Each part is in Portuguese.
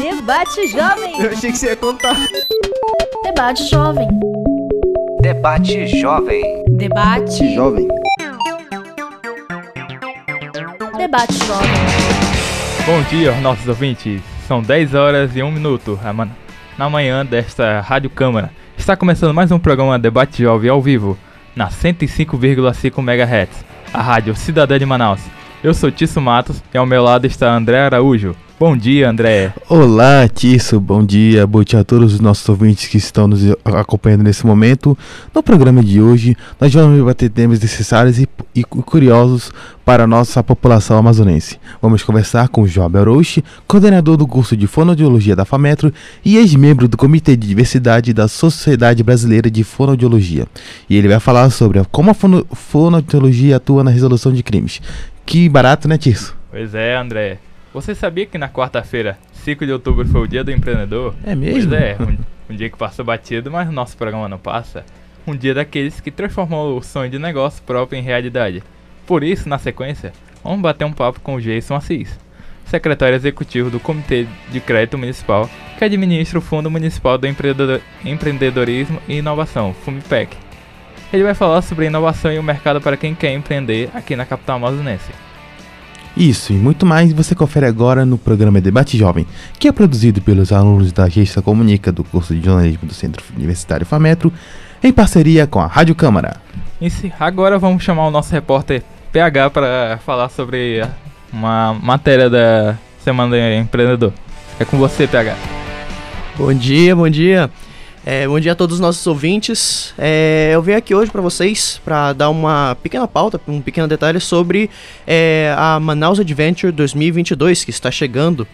Debate Jovem. Eu achei que você ia contar. Debate Jovem. Debate Jovem. Debate. Jovem. Debate Jovem. Bom dia, nossos ouvintes. São 10 horas e 1 minuto na manhã desta Rádio Câmara. Está começando mais um programa Debate Jovem ao vivo, na 105,5 MHz, a Rádio Cidadã de Manaus. Eu sou Tício Matos e ao meu lado está André Araújo. Bom dia, André. Olá, Tício. Bom dia. Bom dia a todos os nossos ouvintes que estão nos acompanhando nesse momento. No programa de hoje, nós vamos debater temas necessários e, e curiosos para a nossa população amazonense. Vamos conversar com Job Arouche, coordenador do curso de Fonoaudiologia da FAMETRO e ex-membro do Comitê de Diversidade da Sociedade Brasileira de Fonoaudiologia. E ele vai falar sobre como a fono fonoaudiologia atua na resolução de crimes. Que barato, né, Tício? Pois é, André. Você sabia que na quarta-feira, 5 de outubro, foi o dia do empreendedor? É mesmo? Pois é, um, um dia que passou batido, mas o nosso programa não passa. Um dia daqueles que transformou o sonho de negócio próprio em realidade. Por isso, na sequência, vamos bater um papo com o Jason Assis, secretário executivo do Comitê de Crédito Municipal, que administra o Fundo Municipal do Empreendedor- Empreendedorismo e Inovação, FUMIPEC. Ele vai falar sobre inovação e o mercado para quem quer empreender aqui na capital amazonense. Isso e muito mais você confere agora no programa Debate Jovem, que é produzido pelos alunos da Agência Comunica do curso de jornalismo do Centro Universitário FAMETRO, em parceria com a Rádio Câmara. E se- agora vamos chamar o nosso repórter PH para falar sobre a- uma matéria da Semana do Empreendedor. É com você, PH. Bom dia, bom dia. É, bom dia a todos os nossos ouvintes. É, eu venho aqui hoje para vocês para dar uma pequena pauta, um pequeno detalhe sobre é, a Manaus Adventure 2022 que está chegando.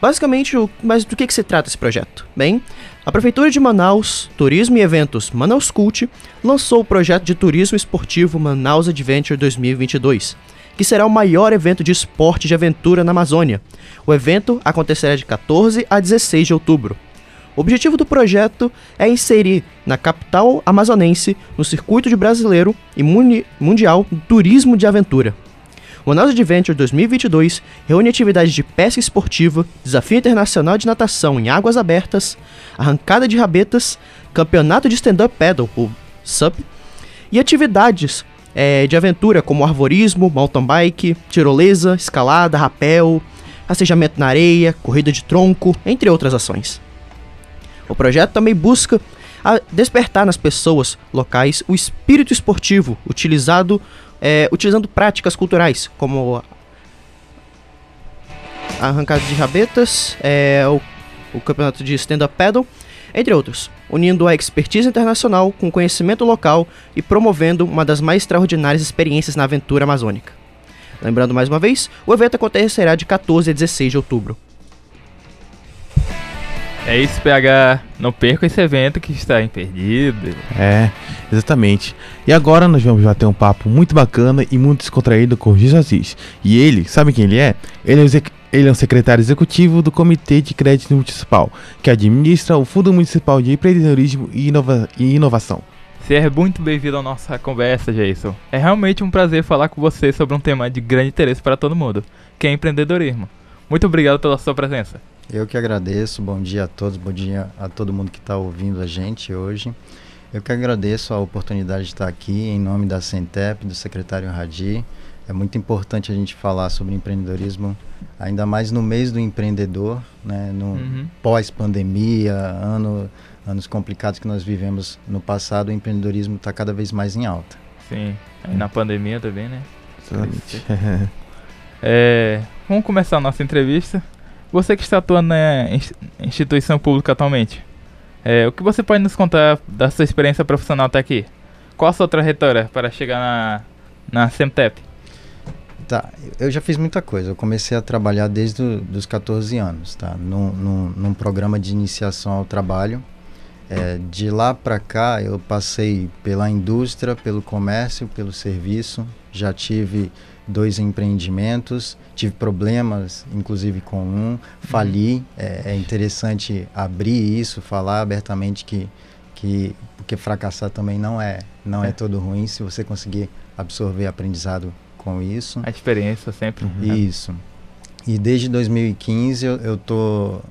Basicamente, o, mas do que, que se trata esse projeto? Bem, a Prefeitura de Manaus, Turismo e Eventos Manaus Cult lançou o projeto de turismo esportivo Manaus Adventure 2022, que será o maior evento de esporte de aventura na Amazônia. O evento acontecerá de 14 a 16 de outubro. O objetivo do projeto é inserir na capital amazonense, no circuito de brasileiro e mundial turismo de aventura. O Manaus Adventure 2022 reúne atividades de pesca esportiva, desafio internacional de natação em águas abertas, arrancada de rabetas, campeonato de stand-up paddle, SUP, e atividades eh, de aventura como arvorismo, mountain bike, tirolesa, escalada, rapel, rastejamento na areia, corrida de tronco, entre outras ações. O projeto também busca despertar nas pessoas locais o espírito esportivo, utilizado, é, utilizando práticas culturais, como arrancada de rabetas, é, o, o campeonato de stand-up paddle, entre outros, unindo a expertise internacional com o conhecimento local e promovendo uma das mais extraordinárias experiências na aventura amazônica. Lembrando mais uma vez, o evento acontecerá de 14 a 16 de outubro. É isso, PH. Não perca esse evento que está imperdível. É, exatamente. E agora nós vamos bater um papo muito bacana e muito descontraído com o Giz Aziz. E ele, sabe quem ele é? Ele é, ele é o secretário executivo do Comitê de Crédito Municipal, que administra o Fundo Municipal de Empreendedorismo e, Inova- e Inovação. Seja muito bem-vindo à nossa conversa, Jason. É realmente um prazer falar com você sobre um tema de grande interesse para todo mundo, que é empreendedorismo. Muito obrigado pela sua presença. Eu que agradeço, bom dia a todos, bom dia a todo mundo que está ouvindo a gente hoje. Eu que agradeço a oportunidade de estar aqui em nome da Centep, do secretário Radi. É muito importante a gente falar sobre empreendedorismo, ainda mais no mês do empreendedor, né, no Uhum. pós-pandemia, ano, anos complicados que nós vivemos no passado, o empreendedorismo está cada vez mais em alta. Sim, aí na pandemia também, né? Exatamente. É, vamos começar a nossa entrevista. Você que está atuando na ins- instituição pública atualmente, é, o que você pode nos contar da sua experiência profissional até aqui? Qual a sua trajetória para chegar na, na Semtep? Tá, eu já fiz muita coisa. Eu comecei a trabalhar desde os 14 anos, tá? Num, num, num programa de iniciação ao trabalho. É, de lá para cá, eu passei pela indústria, pelo comércio, pelo serviço. Já tive dois empreendimentos, tive problemas, inclusive com um, fali. É, é interessante abrir isso, falar abertamente que, que porque fracassar também não é não é, É. todo ruim se você conseguir absorver aprendizado com isso. A experiência sempre. né? Isso. E desde 2015 eu estou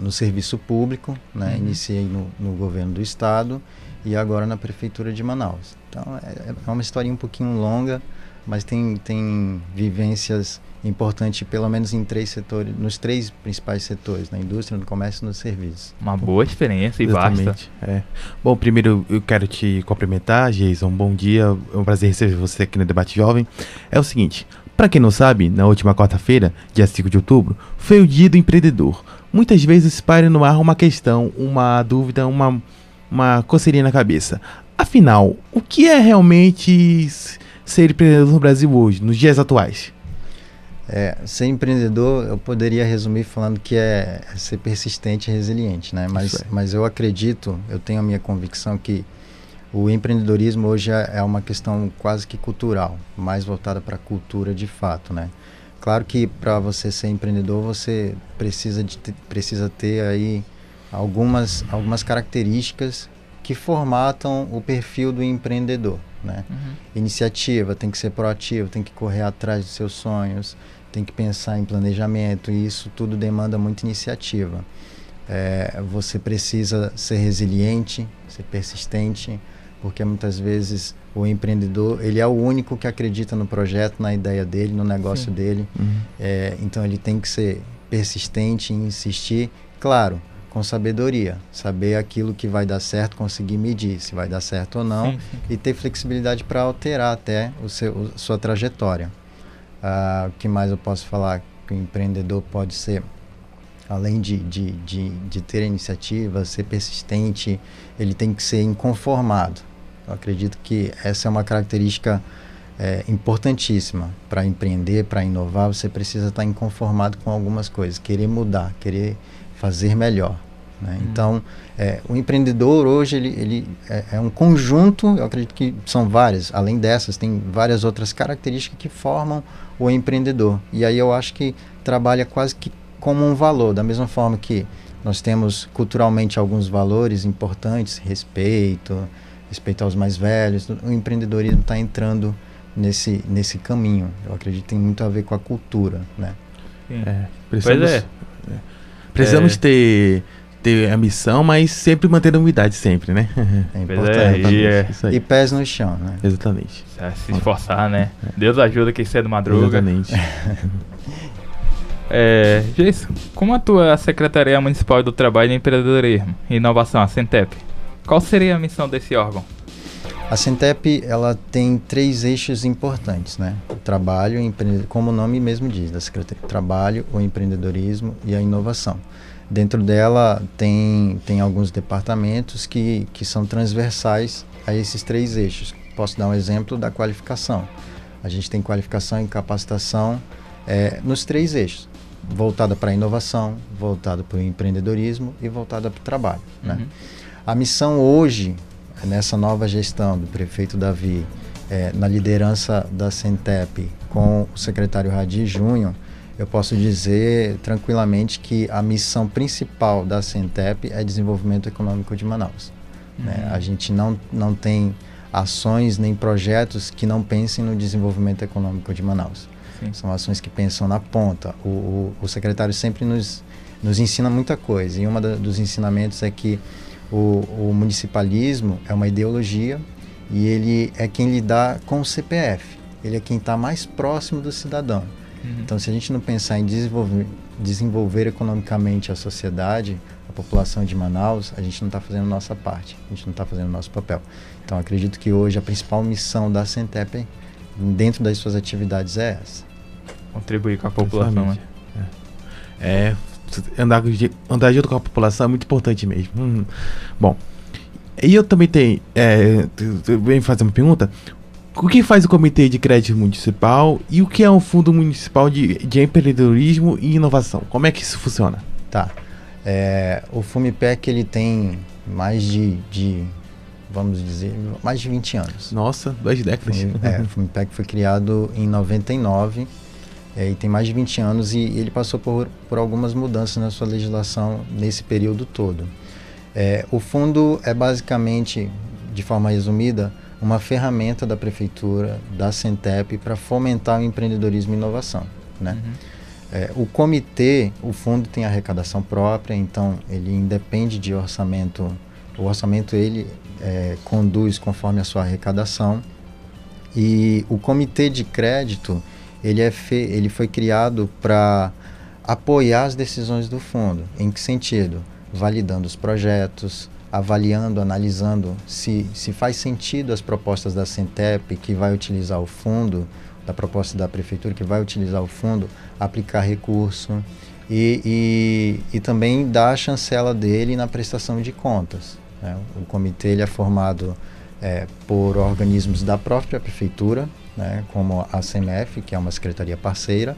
no serviço público, né? Uhum. iniciei no, no governo do estado e agora na prefeitura de Manaus. Então é, é uma historinha um pouquinho longa, mas tem, tem vivências importantes, pelo menos em três setores, nos três principais setores, na indústria, no comércio e no serviço. Uma boa experiência e vasta. Exatamente. É. Bom, primeiro eu quero te cumprimentar, Jason. Bom dia, é um prazer receber você aqui no Debate Jovem. É o seguinte, para quem não sabe, na última quarta-feira, dia 5 de outubro, foi o dia do empreendedor. Muitas vezes paira no ar uma questão, uma dúvida, uma, uma coceirinha na cabeça. Afinal, o que é realmente ser empreendedor no Brasil hoje, nos dias atuais? É, ser empreendedor, eu poderia resumir falando que é ser persistente e resiliente, né? Mas, mas eu acredito, eu tenho a minha convicção que o empreendedorismo hoje é é uma questão quase que cultural, mais voltada para a cultura de fato, né? Claro que para você ser empreendedor, você precisa, de, precisa ter aí algumas, algumas características que formatam o perfil do empreendedor, né? Uhum. iniciativa, tem que ser proativo, tem que correr atrás dos seus sonhos, tem que pensar em planejamento e isso tudo demanda muita iniciativa. É, você precisa ser resiliente, ser persistente, porque muitas vezes o empreendedor ele é o único que acredita no projeto, na ideia dele, no negócio Sim. dele. Uhum. É, então ele tem que ser persistente em insistir, claro, com sabedoria, saber aquilo que vai dar certo, conseguir medir se vai dar certo ou não Sim, sim. e ter flexibilidade para alterar até o seu, o- sua trajetória. Ah, o que mais eu posso falar que o empreendedor pode ser, além de, de, de, de ter iniciativa, ser persistente, ele tem que ser inconformado. Eu acredito que essa é uma característica é, importantíssima para empreender, para inovar. Você precisa estar inconformado com algumas coisas, querer mudar, querer fazer melhor. né? Hum. Então, é, o empreendedor hoje ele, ele é, é um conjunto, eu acredito que são várias, além dessas, tem várias outras características que formam o empreendedor. E aí eu acho que trabalha quase que como um valor, da mesma forma que nós temos culturalmente alguns valores importantes, respeito, respeito aos mais velhos, o empreendedorismo está entrando nesse, nesse caminho. Eu acredito que tem muito a ver com a cultura, né? É, precisamos, Pois é. é. Precisamos É. ter, ter a missão, mas sempre mantendo a humildade, sempre, né? É Pois importante. é, e é-. E pés no chão, né? Exatamente. É, Se esforçar, né? Deus ajuda quem cedo madruga. Exatamente. É, Jason, como atua a Secretaria Municipal do Trabalho e Empreendedorismo e Inovação, a Centep? Qual seria a missão desse órgão? A Centep ela tem três eixos importantes, né? O trabalho, como o nome mesmo diz, da Secretaria, trabalho, o empreendedorismo e a inovação. Dentro dela tem, tem alguns departamentos que, que são transversais a esses três eixos. Posso dar um exemplo da qualificação. A gente tem qualificação e capacitação eh, nos três eixos, voltada para a inovação, voltada para o empreendedorismo e voltada para o trabalho. Né? Uhum. A missão hoje, nessa nova gestão do prefeito Davi, eh, na liderança da Centep, com o secretário Radi Júnior, eu posso dizer tranquilamente que a missão principal da Centep é desenvolvimento econômico de Manaus. né? Uhum. A gente não, não tem ações nem projetos que não pensem no desenvolvimento econômico de Manaus. Sim. São ações que pensam na ponta. O, o, o secretário sempre nos, nos ensina muita coisa. E um dos ensinamentos é que o, o municipalismo é uma ideologia e ele é quem lidar com o CPF. Ele é quem está mais próximo do cidadão. Uhum. Então, se a gente não pensar em desenvolver, desenvolver economicamente a sociedade, a população de Manaus, a gente não está fazendo a nossa parte, a gente não está fazendo o nosso papel. Então, acredito que hoje a principal missão da Centep, dentro das suas atividades, é essa. Contribuir com a população, né? É, andar, de- andar junto com a população é muito importante mesmo. Hum. Bom, e eu também tenho. É, vem fazer uma pergunta. O que faz o Comitê de Crédito Municipal e o que é um Fundo Municipal de, de Empreendedorismo e Inovação? Como é que isso funciona? Tá. É, o Fumipec ele tem mais de, de, vamos dizer, mais de 20 anos. Nossa, duas décadas. Fumi- é, o Fumipec foi criado em 99 é, e tem mais de 20 anos e ele passou por, por algumas mudanças na sua legislação nesse período todo. É, o fundo é basicamente, de forma resumida, uma ferramenta da prefeitura, da Centep, para fomentar o empreendedorismo e inovação. Né? Uhum. É, o comitê, o fundo tem arrecadação própria, então ele independe de orçamento. O orçamento ele é, conduz conforme a sua arrecadação. E o comitê de crédito ele, é fe, ele foi criado para apoiar as decisões do fundo. Em que sentido? Validando os projetos, avaliando, analisando se, se faz sentido as propostas da Centep que vai utilizar o fundo, da proposta da prefeitura que vai utilizar o fundo, aplicar recurso e, e, e também dar a chancela dele na prestação de contas. Né? O comitê ele é formado é, por organismos da própria prefeitura, né, como a CMF, que é uma secretaria parceira,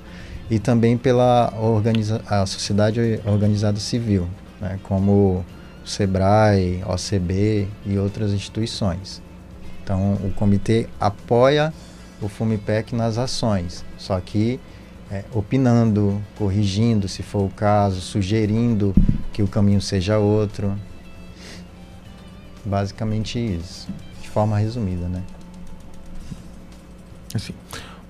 e também pela organiza a sociedade organizada civil, né, como o SEBRAE, OCB e outras instituições. Então, o comitê apoia o FUMIPEC nas ações, só que é, opinando, corrigindo, se for o caso, sugerindo que o caminho seja outro. Basicamente isso, de forma resumida, né? Assim.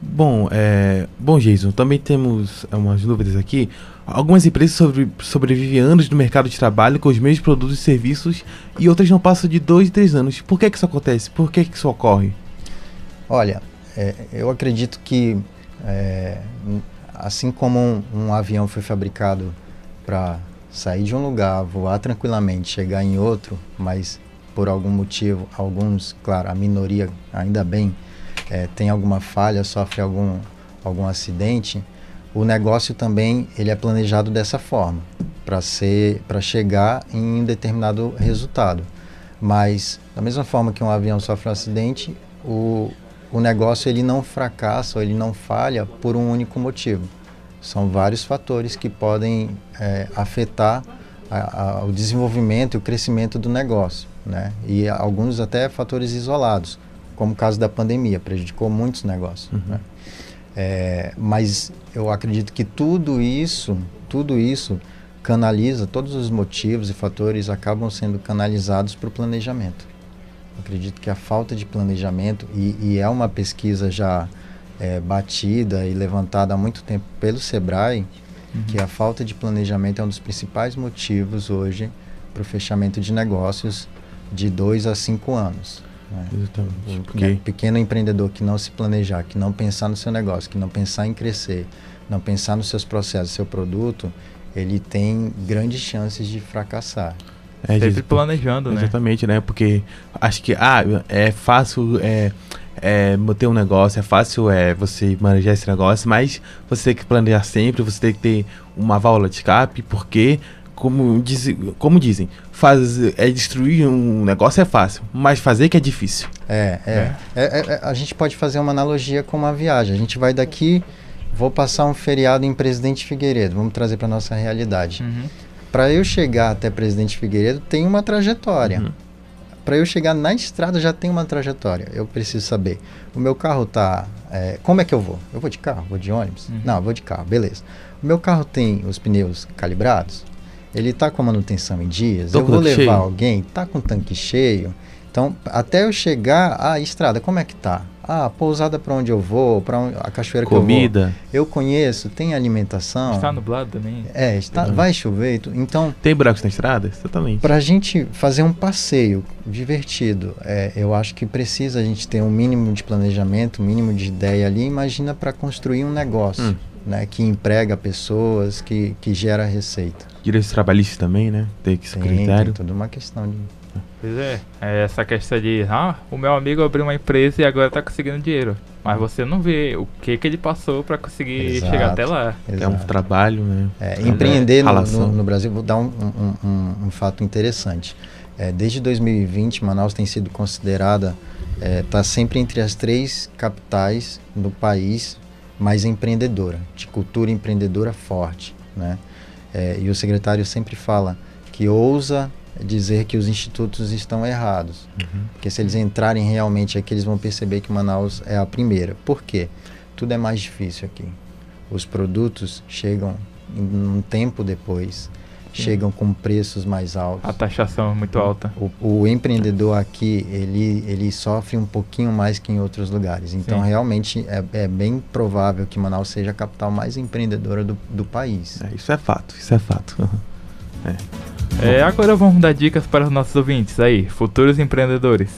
Bom, é, bom, Jason, também temos umas dúvidas aqui. Algumas empresas sobre, sobrevivem anos no mercado de trabalho com os mesmos produtos e serviços e outras não passam de dois, três anos. Por que, que isso acontece? Por que, que isso ocorre? Olha, é, eu acredito que é, assim como um, um, avião foi fabricado para sair de um lugar, voar tranquilamente, chegar em outro, mas por algum motivo, alguns, claro, a minoria, ainda bem, é, tem alguma falha, sofre algum, algum acidente, o negócio também ele é planejado dessa forma para ser para chegar em um determinado resultado. Mas da mesma forma que um avião sofre um acidente, o, o negócio ele não fracassa ou ele não falha por um único motivo. São vários fatores que podem é, afetar a, a, o desenvolvimento e o crescimento do negócio, né? E alguns até fatores isolados como o caso da pandemia, prejudicou muitos negócios. Uhum. Né? É, mas eu acredito que tudo isso, tudo isso canaliza, todos os motivos e fatores acabam sendo canalizados para o planejamento. Eu acredito que a falta de planejamento, e, e é uma pesquisa já é, batida e levantada há muito tempo pelo SEBRAE, uhum. que a falta de planejamento é um dos principais motivos hoje para o fechamento de negócios de dois a cinco anos. Né? Exatamente. Porque... Né? Pequeno empreendedor que não se planejar, que não pensar no seu negócio, que não pensar em crescer, não pensar nos seus processos, seu produto, ele tem grandes chances de fracassar. É, Sempre planejando, né? Exatamente, né? Porque acho que ah, é fácil é, é, manter um negócio, é fácil é, você manejar esse negócio, mas você tem que planejar sempre, você tem que ter uma válvula de escape, porque como, diz, como dizem, faz, é destruir um negócio é fácil, mas fazer que é difícil. É, é. é. é, é a gente pode fazer uma analogia com uma viagem. A gente vai daqui, vou passar um feriado em Presidente Figueiredo, vamos trazer para nossa realidade. Uhum. Para eu chegar até Presidente Figueiredo, tem uma trajetória. Uhum. Para eu chegar na estrada já tem uma trajetória. Eu preciso saber. O meu carro tá. É, como é que eu vou? Eu vou de carro? Vou de ônibus? Uhum. Não, vou de carro, beleza. O meu carro tem os pneus calibrados? Ele está com a manutenção em dias, Tô eu vou levar cheio. alguém, está com o tanque cheio. Então, até eu chegar à estrada, como é que tá? Ah, pousada para onde eu vou, para a cachoeira Comida. que eu vou. Eu conheço, tem alimentação. Está nublado também. É, está, vai chover. Então, tem buracos na estrada? Exatamente. Para a gente fazer um passeio divertido, é, eu acho que precisa a gente ter um mínimo de planejamento, um mínimo de ideia ali. Imagina para construir um negócio. Hum né, que emprega pessoas, que, que gera receita. Direitos trabalhistas também, né? Tem que ser critério. Tem toda uma questão de... Pois é, é essa questão de, ah, o meu amigo abriu uma empresa e agora está conseguindo dinheiro. Mas você não vê o que que ele passou para conseguir exato, chegar até lá. Exato. É um trabalho, né? É, empreender no, no, no, Brasil, vou dar um, um, um, um fato interessante. É, desde 2020, Manaus tem sido considerada, está é, sempre entre as três capitais do país mais empreendedora, de cultura empreendedora forte, né? É, e o secretário sempre fala que ousa dizer que os institutos estão errados, uhum. porque se eles entrarem realmente aqui, eles vão perceber que Manaus é a primeira. Por quê? Tudo é mais difícil aqui. Os produtos chegam um tempo depois. Chegam com preços mais altos. A taxação é muito alta. O, o empreendedor aqui, ele, ele sofre um pouquinho mais que em outros lugares. Então, Sim. realmente, é, é bem provável que Manaus seja a capital mais empreendedora do, do país. É, isso é fato, isso é fato. É, agora vamos dar dicas para os nossos ouvintes aí, futuros empreendedores.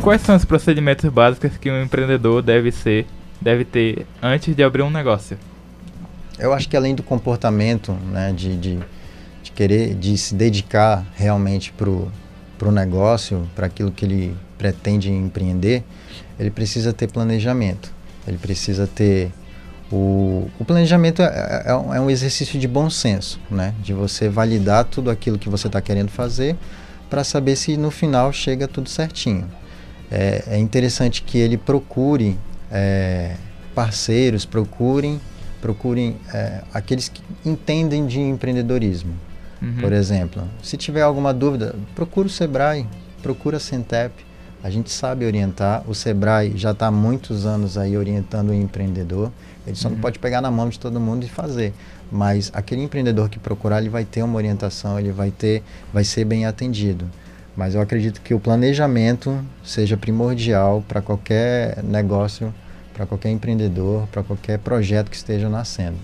Quais são os procedimentos básicos que um empreendedor deve ser, deve ter antes de abrir um negócio? Eu acho que além do comportamento, né, de, de querer, de se dedicar realmente para o negócio, para aquilo que ele pretende empreender, ele precisa ter planejamento. Ele precisa ter o, o planejamento é, é, um- é um exercício de bom senso, né? De você validar tudo aquilo que você está querendo fazer para saber se no final chega tudo certinho. É, é interessante que ele procure é, parceiros, procurem, procurem é, aqueles que entendem de empreendedorismo. Uhum. Por exemplo, se tiver alguma dúvida, procura o Sebrae, procura a Centep. A gente sabe orientar. O Sebrae já está há muitos anos aí orientando o empreendedor. Ele só não Uhum. pode pegar na mão de todo mundo e fazer. Mas aquele empreendedor que procurar, ele vai ter uma orientação, ele vai ter, vai ser bem atendido. Mas eu acredito que o planejamento seja primordial para qualquer negócio, para qualquer empreendedor, para qualquer projeto que esteja nascendo.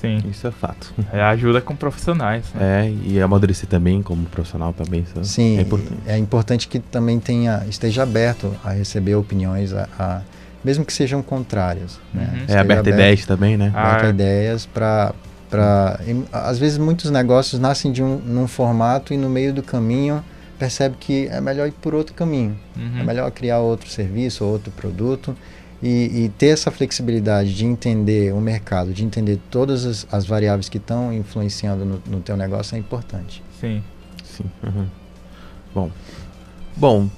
Sim. Isso é fato. É, ajuda com profissionais. né? É, e amadurecer também como profissional também. Sim, é importante. é importante que também tenha, esteja aberto a receber opiniões, a, a- mesmo que sejam contrárias. Né? Uhum. É Esteja aberto a ideias também, né? Ah, aberto a é. ideias para para às vezes muitos negócios nascem de um num formato e no meio do caminho percebe que é melhor ir por outro caminho Uhum. é melhor criar outro serviço outro produto e, e ter essa flexibilidade de entender o mercado de entender todas as, as variáveis que estão influenciando no, no teu negócio é importante Sim. Sim. uhum. Bom. Bom.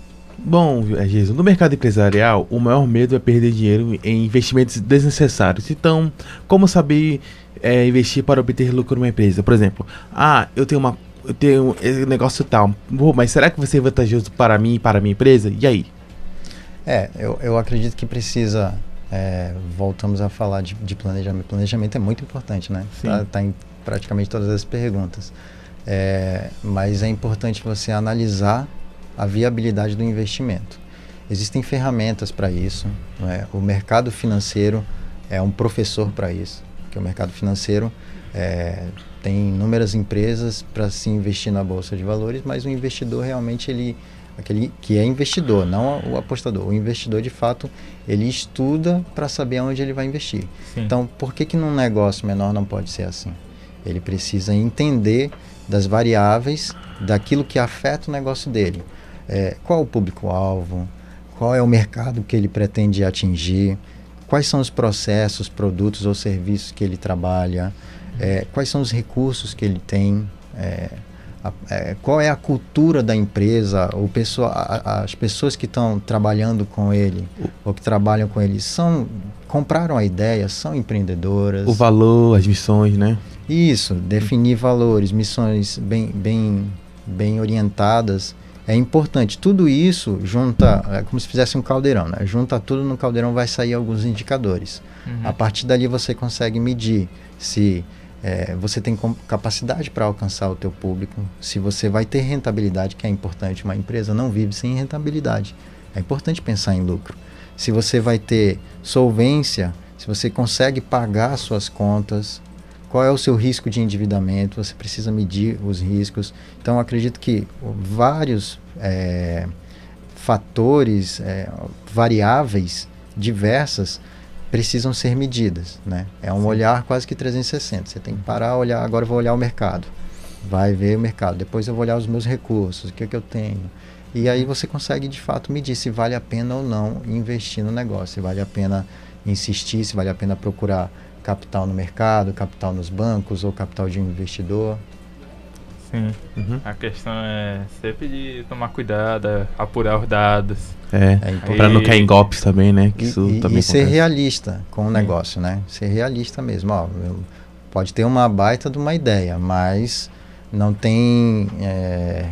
Bom, é, Jesus, no mercado empresarial, o maior medo é perder dinheiro em investimentos desnecessários. Então, como saber é, investir para obter lucro numa empresa? Por exemplo, ah, eu tenho uma. Eu tenho esse negócio tal. Mas será que vai ser vantajoso para mim e para a minha empresa? E aí? É, eu, eu acredito que precisa. é, voltamos a falar de, de planejamento. Planejamento é muito importante, né? Sim. Tá, em praticamente todas as perguntas. É, mas é importante você analisar a viabilidade do investimento. Existem ferramentas para isso. é? O mercado financeiro é um professor para isso. Porque o mercado financeiro é, tem inúmeras empresas para se investir na bolsa de valores, mas o investidor realmente ele aquele que é investidor, não o apostador. O investidor de fato ele estuda para saber onde ele vai investir. Sim. Então, por que que num negócio menor não pode ser assim? Ele precisa entender das variáveis daquilo que afeta o negócio dele. É, qual o público-alvo? Qual é o mercado que ele pretende atingir? Quais são os processos, produtos ou serviços que ele trabalha? É, quais são os recursos que ele tem? É, a- é, qual é a cultura da empresa? O pessoa, a- as pessoas que estão trabalhando com ele ou que trabalham com ele são compraram a ideia, são empreendedoras. O valor, as missões, né? Isso, definir valores, missões bem, bem, bem orientadas é importante. Tudo isso junta, é como se fizesse um caldeirão, né? Junta tudo no caldeirão vai sair alguns indicadores. Uhum. A partir dali você consegue medir se é, você tem capacidade para alcançar o teu público, se você vai ter rentabilidade, que é importante. Uma empresa não vive sem rentabilidade. É importante pensar em lucro. Se você vai ter solvência, se você consegue pagar suas contas, qual é o seu risco de endividamento, você precisa medir os riscos. Então, acredito que vários é, fatores, é, variáveis diversas precisam ser medidas, né? É um olhar quase que 360. Você tem que parar, olhar, agora eu vou olhar o mercado. Vai ver o mercado. Depois eu vou olhar os meus recursos, o que é que eu tenho. E aí você consegue de fato medir se vale a pena ou não investir no negócio, se vale a pena insistir, se vale a pena procurar capital no mercado, capital nos bancos ou capital de um investidor. Sim. Uhum. A questão é sempre de tomar cuidado, apurar os dados. É. É. Pra não cair em golpes também, né? Que E, isso e- também e ser acontece. realista com o negócio, né? Ser realista mesmo. Ó, eu- pode ter uma baita de uma ideia, mas não tem é,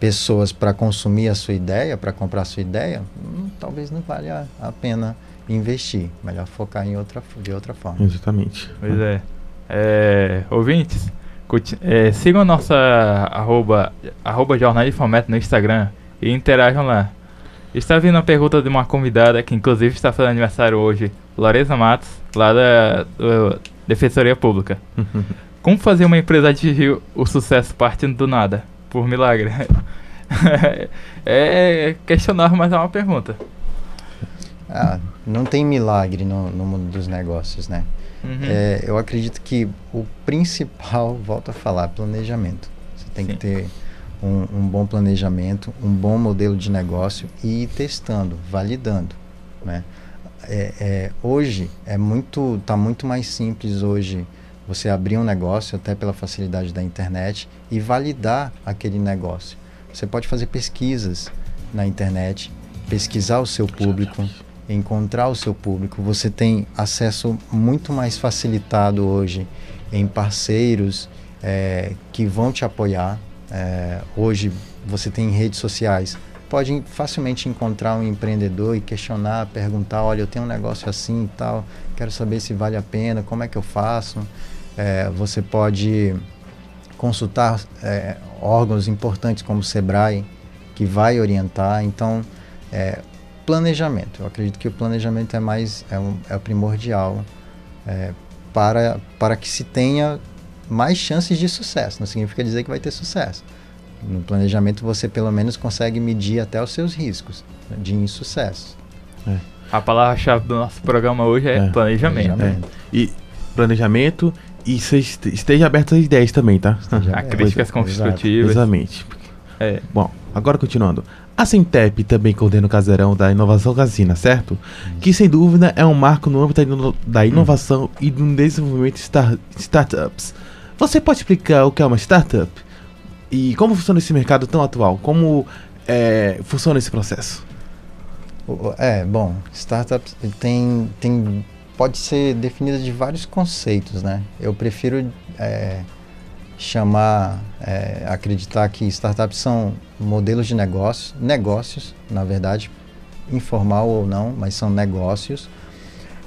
pessoas para consumir a sua ideia, para comprar a sua ideia, hum, talvez não valha a pena investir. Melhor focar em outra, de outra forma. Exatamente. Pois é. É, Ouvintes, é, sigam nossa arroba, arroba Jornal de Fomento no Instagram e interajam lá. Está vindo a pergunta de uma convidada que inclusive está fazendo aniversário hoje, Larissa Matos, lá da do Defensoria Pública. Como fazer uma empresa atingir o sucesso partindo do nada? Por milagre. é questionável, mas é uma pergunta. Ah, não tem milagre no, no mundo dos negócios, né? Uhum. É, eu acredito que o principal, volto a falar, planejamento. Você tem que Sim. ter um, um bom planejamento, um bom modelo de negócio e ir testando, validando, né? É, é, hoje é muito, tá muito mais simples hoje você abrir um negócio até pela facilidade da internet e validar aquele negócio. Você pode fazer pesquisas na internet, pesquisar o seu público, encontrar o seu público. Você tem acesso muito mais facilitado hoje em parceiros eh, que vão te apoiar. Eh, hoje você tem redes sociais. Pode facilmente encontrar um empreendedor e questionar, perguntar, olha, eu tenho um negócio assim e tal, quero saber se vale a pena, como é que eu faço. Eh, você pode consultar eh, órgãos importantes como o Sebrae, que vai orientar. Então, eh, planejamento. Eu acredito que o planejamento é mais é, um, é primordial é, para, para que se tenha mais chances de sucesso. Não significa dizer que vai ter sucesso. No planejamento você pelo menos consegue medir até os seus riscos de insucesso. A palavra-chave do nosso programa hoje é, É, planejamento. planejamento. E planejamento e esteja aberto às ideias também, tá? A críticas Exato. construtivas. Exatamente. É. Bom, agora continuando. A Centep também coordena o casarão da inovação casina, certo? Que sem dúvida é um marco no âmbito da ino- da inovação e do desenvolvimento de star- startups. Você pode explicar o que é uma startup? E como funciona esse mercado tão atual? Como é, funciona esse processo? É, bom, startups tem, tem, pode ser definida de vários conceitos, né? Eu prefiro é, chamar, é, acreditar que startups são modelos de negócio, negócios, na verdade, informal ou não, mas são negócios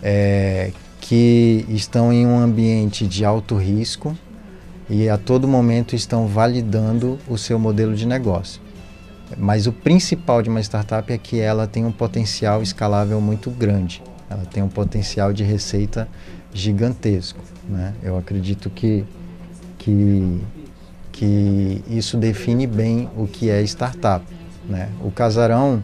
é, que estão em um ambiente de alto risco e a todo momento estão validando o seu modelo de negócio. Mas o principal de uma startup é que ela tem um potencial escalável muito grande. Ela tem um potencial de receita gigantesco. Né? Eu acredito que, que, que isso define bem o que é startup. Né? O casarão,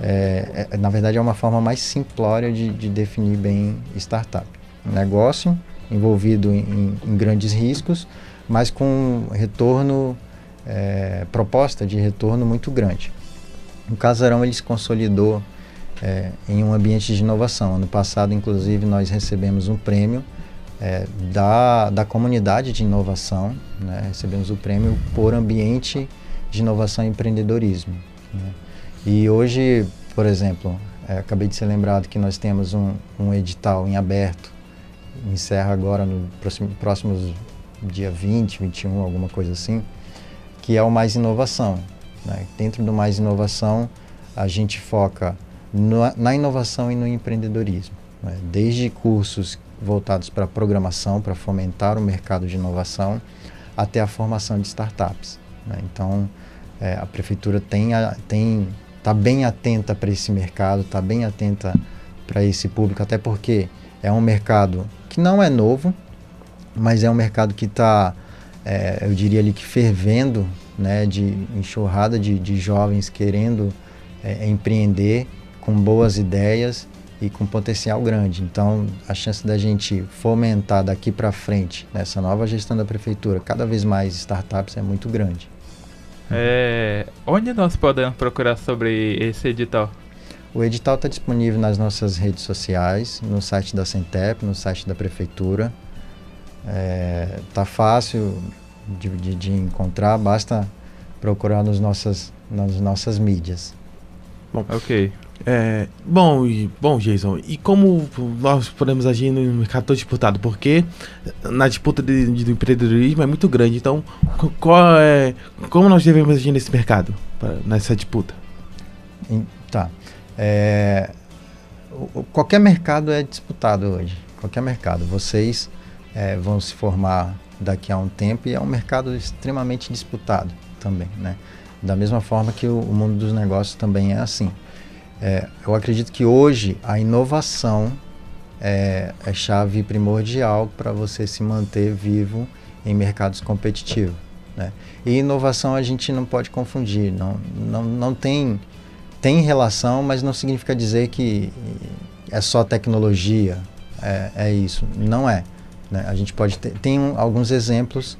é, é- na verdade, é uma forma mais simplória de, de definir bem startup. Negócio envolvido em, em- grandes riscos, mas com retorno é, proposta de retorno muito grande. O Casarão ele se consolidou é, em um ambiente de inovação. Ano passado, inclusive, nós recebemos um prêmio é, da, da comunidade de inovação, né? recebemos o prêmio por ambiente de inovação e empreendedorismo. né? E hoje, por exemplo, é, acabei de ser lembrado que nós temos um, um edital em aberto, encerra agora no próximo, próximos dia 20, 21, alguma coisa assim, que é o Mais Inovação. né? Dentro do Mais Inovação, a gente foca no- na inovação e no empreendedorismo. né? Desde cursos voltados para programação, para fomentar o mercado de inovação, até a formação de startups. né? Então, é, a prefeitura tem a- tem está bem atenta para esse mercado, está bem atenta para esse público, até porque é um mercado que não é novo, mas é um mercado que está, eu diria ali que fervendo, né, de enxurrada de, de jovens querendo é, empreender com boas ideias e com potencial grande. Então, a chance da gente fomentar daqui para frente, nessa nova gestão da prefeitura, cada vez mais startups é muito grande. É, onde nós podemos procurar sobre esse edital? O edital está disponível nas nossas redes sociais, no site da Centep, no site da prefeitura. É, tá fácil de, de, de encontrar, basta procurar nos nossas, nas nossas mídias. Ok. É, bom, e, bom, Jason, e como nós podemos agir no mercado tão disputado? Porque na disputa de, de- do empreendedorismo é muito grande. Então, qual é, como nós devemos agir nesse mercado, pra- nessa disputa? Em- Tá. É, qualquer mercado é disputado hoje. Qualquer mercado. Vocês é, vão se formar daqui a um tempo e é um mercado extremamente disputado também, né? Da mesma forma que o, o mundo dos negócios também é assim. É, eu acredito que hoje a inovação é, é chave primordial para você se manter vivo em mercados competitivos. Né? E inovação a gente não pode confundir, não, não, não tem, tem relação, mas não significa dizer que é só tecnologia, é, é isso. Não é. Né? A gente pode ter, tem um, alguns exemplos,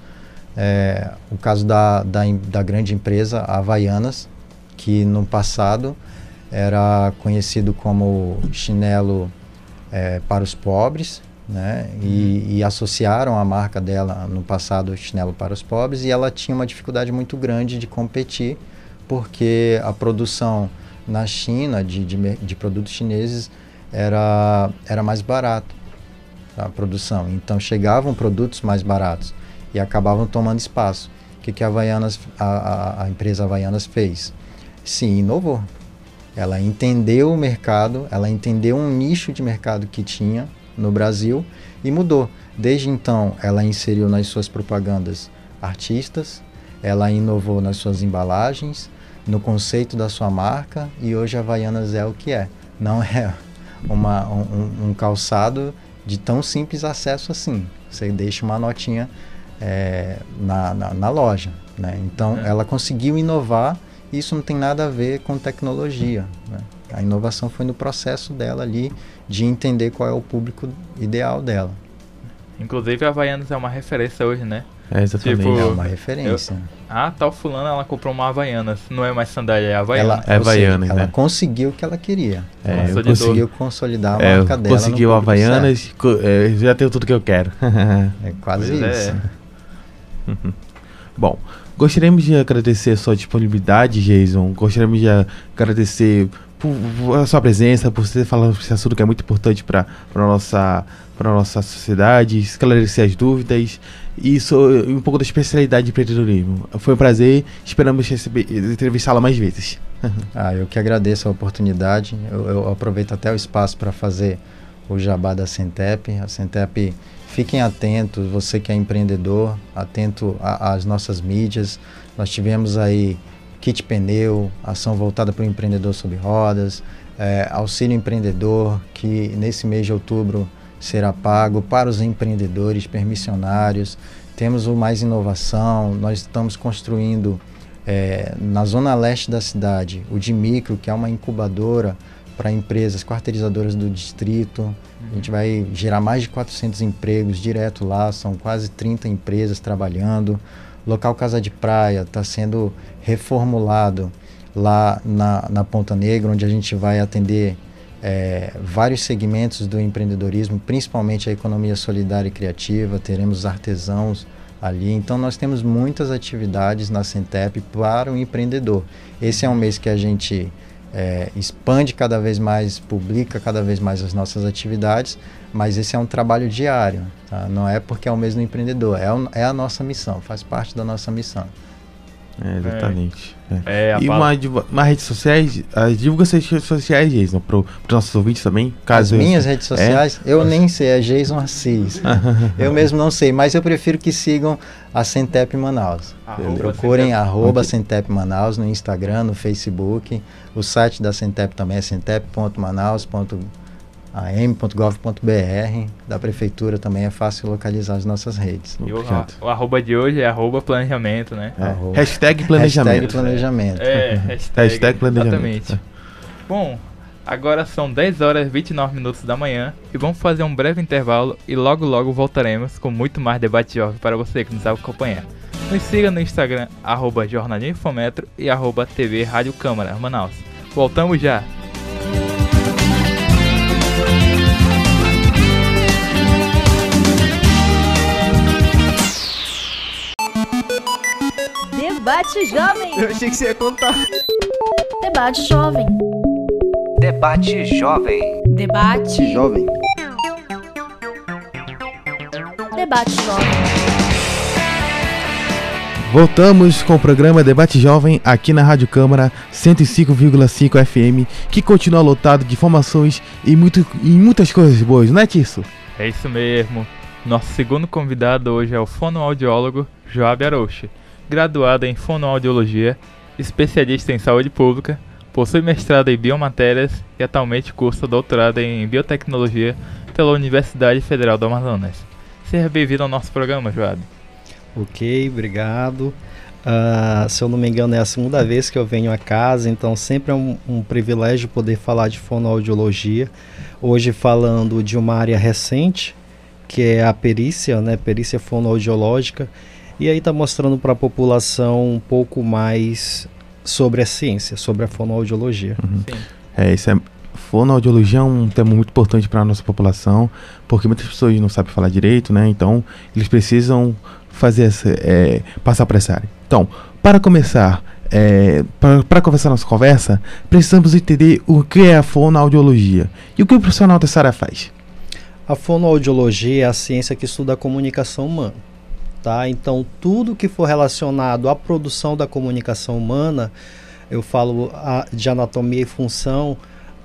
é, o caso da, da, da grande empresa Havaianas, que no passado era conhecido como chinelo é, para os pobres, né? E, e, associaram a marca dela no passado chinelo para os pobres e ela tinha uma dificuldade muito grande de competir porque a produção na China de, de, de produtos chineses era, era mais barato a produção. Então chegavam produtos mais baratos e acabavam tomando espaço. O que, que a, Havaianas, a, a, a empresa Havaianas fez? Sim, inovou. Ela entendeu o mercado, ela entendeu um nicho de mercado que tinha no Brasil e mudou. Desde então, ela inseriu nas suas propagandas artistas, ela inovou nas suas embalagens, no conceito da sua marca e hoje a Havaianas é o que é. Não é uma, um, um calçado de tão simples acesso assim. Você deixa uma notinha é, na, na, na, loja. Né? Então, é. ela conseguiu inovar e isso não tem nada a ver com tecnologia. Né? A inovação foi no processo dela ali de entender qual é o público ideal dela. Inclusive, a Havaianas é uma referência hoje, né? É, exatamente. Tipo, é uma referência. Eu, ah, tal fulana, ela comprou uma Havaianas. Não é mais sandália, é Havaianas. Ela, é Havaianas, seja, né? Ela conseguiu o que ela queria. É, ela conseguiu consolidar a é, marca dela. Conseguiu Havaianas, é, já tenho tudo que eu quero. é quase pois é. isso. É. Bom, gostaríamos de agradecer a sua disponibilidade, Jason. Gostaríamos de agradecer por, a sua presença, por você falar esse assunto que é muito importante para a nossa, nossa sociedade, esclarecer as dúvidas e um pouco da especialidade de empreendedorismo. Foi um prazer, esperamos entrevistá-la mais vezes. ah, eu que agradeço a oportunidade. Eu, eu aproveito até o espaço para fazer o jabá da Centep. A Centep, fiquem atentos, você que é empreendedor, atento às nossas mídias. Nós tivemos aí kit pneu, ação voltada para o empreendedor sob rodas, é, auxílio empreendedor, que nesse mês de outubro será pago para os empreendedores permissionários. Temos o Mais Inovação, nós estamos construindo é, na zona leste da cidade o Dimicro, que é uma incubadora para empresas quarteirizadoras do distrito. A gente vai gerar mais de 400 empregos direto lá, são quase 30 empresas trabalhando. Local Casa de Praia está sendo reformulado lá na, na Ponta Negra, onde a gente vai atender é, vários segmentos do empreendedorismo, principalmente a economia solidária e criativa, teremos artesãos ali. Então nós temos muitas atividades na Centep para o empreendedor. Esse é um mês que a gente é, expande cada vez mais, publica cada vez mais as nossas atividades, mas esse é um trabalho diário, tá? não é porque é o mesmo empreendedor, é, o, é a nossa missão, faz parte da nossa missão. É, exatamente. É. É, e uma, uma rede sociais, as divulga suas redes sociais, Jason, para os nossos ouvintes também. Caso as minhas eu... redes sociais, é? eu nem sei, é Jason Assis. eu mesmo não sei, mas eu prefiro que sigam a Centep Manaus. Arroba Procurem Centep. arroba Centep Manaus no Instagram, no Facebook. O site da Centep também é centep.manaus.com am.gov.br da prefeitura também é fácil localizar as nossas redes. E o, o arroba de hoje é arroba planejamento, né? É. Arroba. Hashtag planejamento. Hashtag planejamento. É, hashtag, hashtag planejamento. Exatamente. Bom, agora são 10 horas e 29 minutos da manhã e vamos fazer um breve intervalo e logo logo voltaremos com muito mais debate jovem para você que nos acompanha. Nos siga no Instagram, arroba Jornalismo Fometro e arroba TV Rádio Câmara, Manaus. Voltamos já! Debate Jovem. Eu achei que você ia contar. Debate Jovem. Debate Jovem. Debate Jovem. Debate Jovem. Voltamos com o programa Debate Jovem aqui na Rádio Câmara 105,5 FM, que continua lotado de informações e, muito, e muitas coisas boas, não é, Tisso? É isso mesmo. Nosso segundo convidado hoje é o fonoaudiólogo Joab Arouche, graduado em fonoaudiologia, especialista em saúde pública, possui mestrado em biomatérias e atualmente cursa doutorado em biotecnologia pela Universidade Federal do Amazonas. Seja bem-vindo ao nosso programa, Joab. Ok, obrigado. Uh, se eu não me engano, é a segunda vez que eu venho a casa, então sempre é um, um privilégio poder falar de fonoaudiologia. Hoje falando de uma área recente, que é a perícia, né, perícia fonoaudiológica, e aí está mostrando para a população um pouco mais sobre a ciência, sobre a fonoaudiologia. Uhum. É, isso é fonoaudiologia é um tema muito importante para a nossa população, porque muitas pessoas não sabem falar direito, né? Então, eles precisam fazer essa, é, passar para essa área. Então, para começar, é, para começar nossa conversa, precisamos entender o que é a fonoaudiologia e o que o profissional dessa área faz. A fonoaudiologia é a ciência que estuda a comunicação humana. Tá? Então, tudo que for relacionado à produção da comunicação humana, eu falo a, de anatomia e função,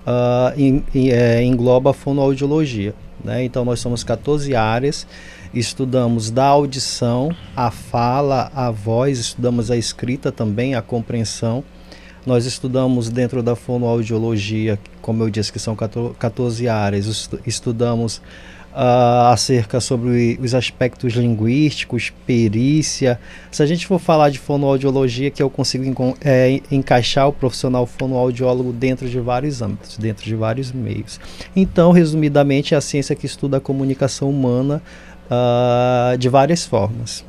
uh, é, engloba a fonoaudiologia. Né? Então, nós somos 14 áreas estudamos da audição, a fala, a voz, estudamos a escrita também, a compreensão. Nós estudamos dentro da fonoaudiologia, como eu disse, que são 14 áreas, estudamos uh, acerca sobre os aspectos linguísticos, perícia. Se a gente for falar de fonoaudiologia, que eu consigo é, encaixar o profissional fonoaudiólogo dentro de vários âmbitos, dentro de vários meios. Então, resumidamente, é a ciência que estuda a comunicação humana uh, de várias formas.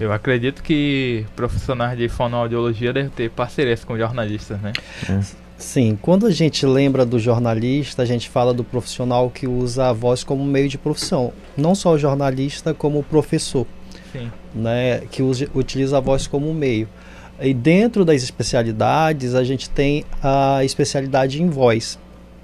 Eu acredito que profissionais de fonoaudiologia devem ter parcerias com jornalistas, né? É. Sim, quando a gente lembra do jornalista, a gente fala do profissional que usa a voz como meio de profissão. Não só o jornalista, como o professor, Sim. Né, que usa, utiliza a voz como meio. E dentro das especialidades, a gente tem a especialidade em voz,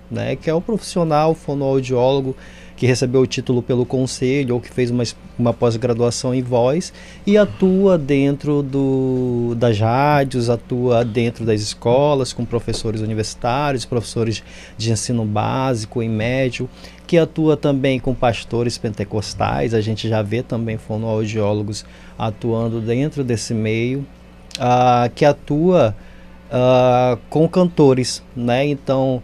né, que é o profissional fonoaudiólogo que recebeu o título pelo conselho ou que fez uma, uma pós-graduação em voz e atua dentro do, das rádios, atua dentro das escolas com professores universitários, professores de ensino básico e médio, que atua também com pastores pentecostais, a gente já vê também fonoaudiólogos atuando dentro desse meio, uh, que atua uh, com cantores, né? Então,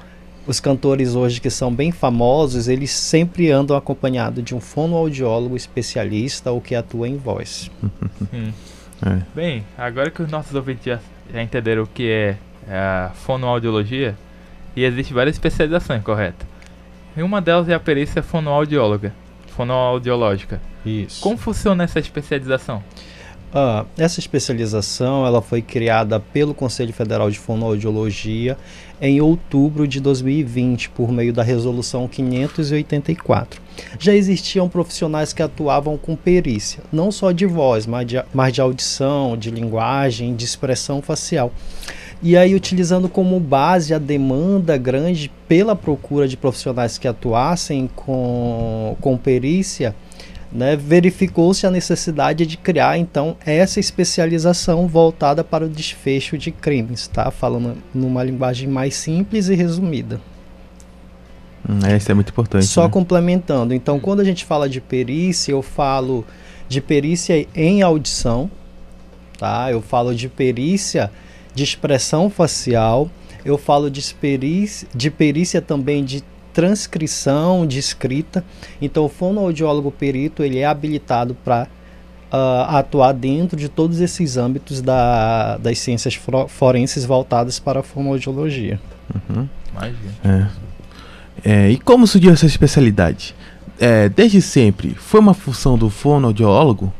os cantores hoje que são bem famosos, eles sempre andam acompanhados de um fonoaudiólogo especialista ou que atua em voz. Hum. É. Bem, agora que os nossos ouvintes já, já entenderam o que é a fonoaudiologia, e existe várias especializações, correto? E uma delas é a perícia fonoaudióloga, fonoaudiológica. Isso. Como funciona essa especialização? Ah, essa especialização ela foi criada pelo Conselho Federal de Fonoaudiologia em outubro de 2020 por meio da resolução 584. Já existiam profissionais que atuavam com perícia, não só de voz, mas de, mas de audição, de linguagem, de expressão facial. E aí, utilizando como base a demanda grande pela procura de profissionais que atuassem com, com perícia, né, verificou-se a necessidade de criar então essa especialização voltada para o desfecho de crimes, tá? Falando numa linguagem mais simples e resumida. Hum, isso é muito importante. Só né? complementando, então quando a gente fala de perícia, eu falo de perícia em audição, tá? Eu falo de perícia de expressão facial, eu falo de perícia, de perícia também de transcrição de escrita. Então, o fonoaudiólogo perito ele é habilitado para uh, ah, atuar dentro de todos esses âmbitos da, das ciências forenses voltadas para a fonoaudiologia. Uhum. É. É, e como surgiu essa especialidade? É, desde sempre, foi uma função do fonoaudiólogo?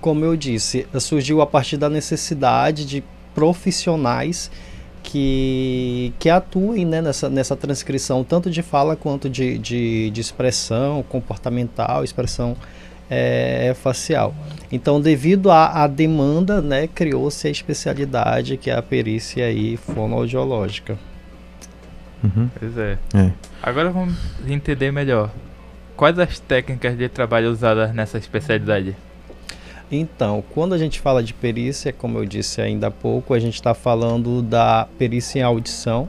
Como eu disse, surgiu a partir da necessidade de profissionais que, que atuem né, nessa, nessa transcrição, tanto de fala quanto de, de, de expressão comportamental, expressão é, facial. Então, devido à, à demanda, né, criou-se a especialidade que é a perícia aí fonoaudiológica. Uhum. Pois é. é. Agora vamos entender melhor. Quais as técnicas de trabalho usadas nessa especialidade? Então, quando a gente fala de perícia, como eu disse ainda há pouco, a gente está falando da perícia em audição,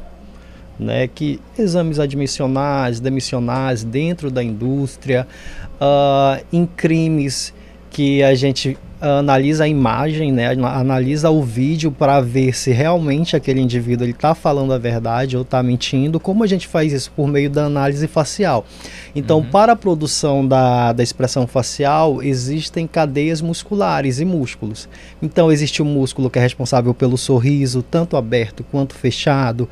né, que exames admissionais, demissionais dentro da indústria, uh, em crimes que a gente analisa a imagem, né, analisa o vídeo para ver se realmente aquele indivíduo está falando a verdade ou está mentindo. Como a gente faz isso por meio da análise facial? Então, uhum. para a produção da, da expressão facial, existem cadeias musculares e músculos. Então, existe o músculo que é responsável pelo sorriso, tanto aberto quanto fechado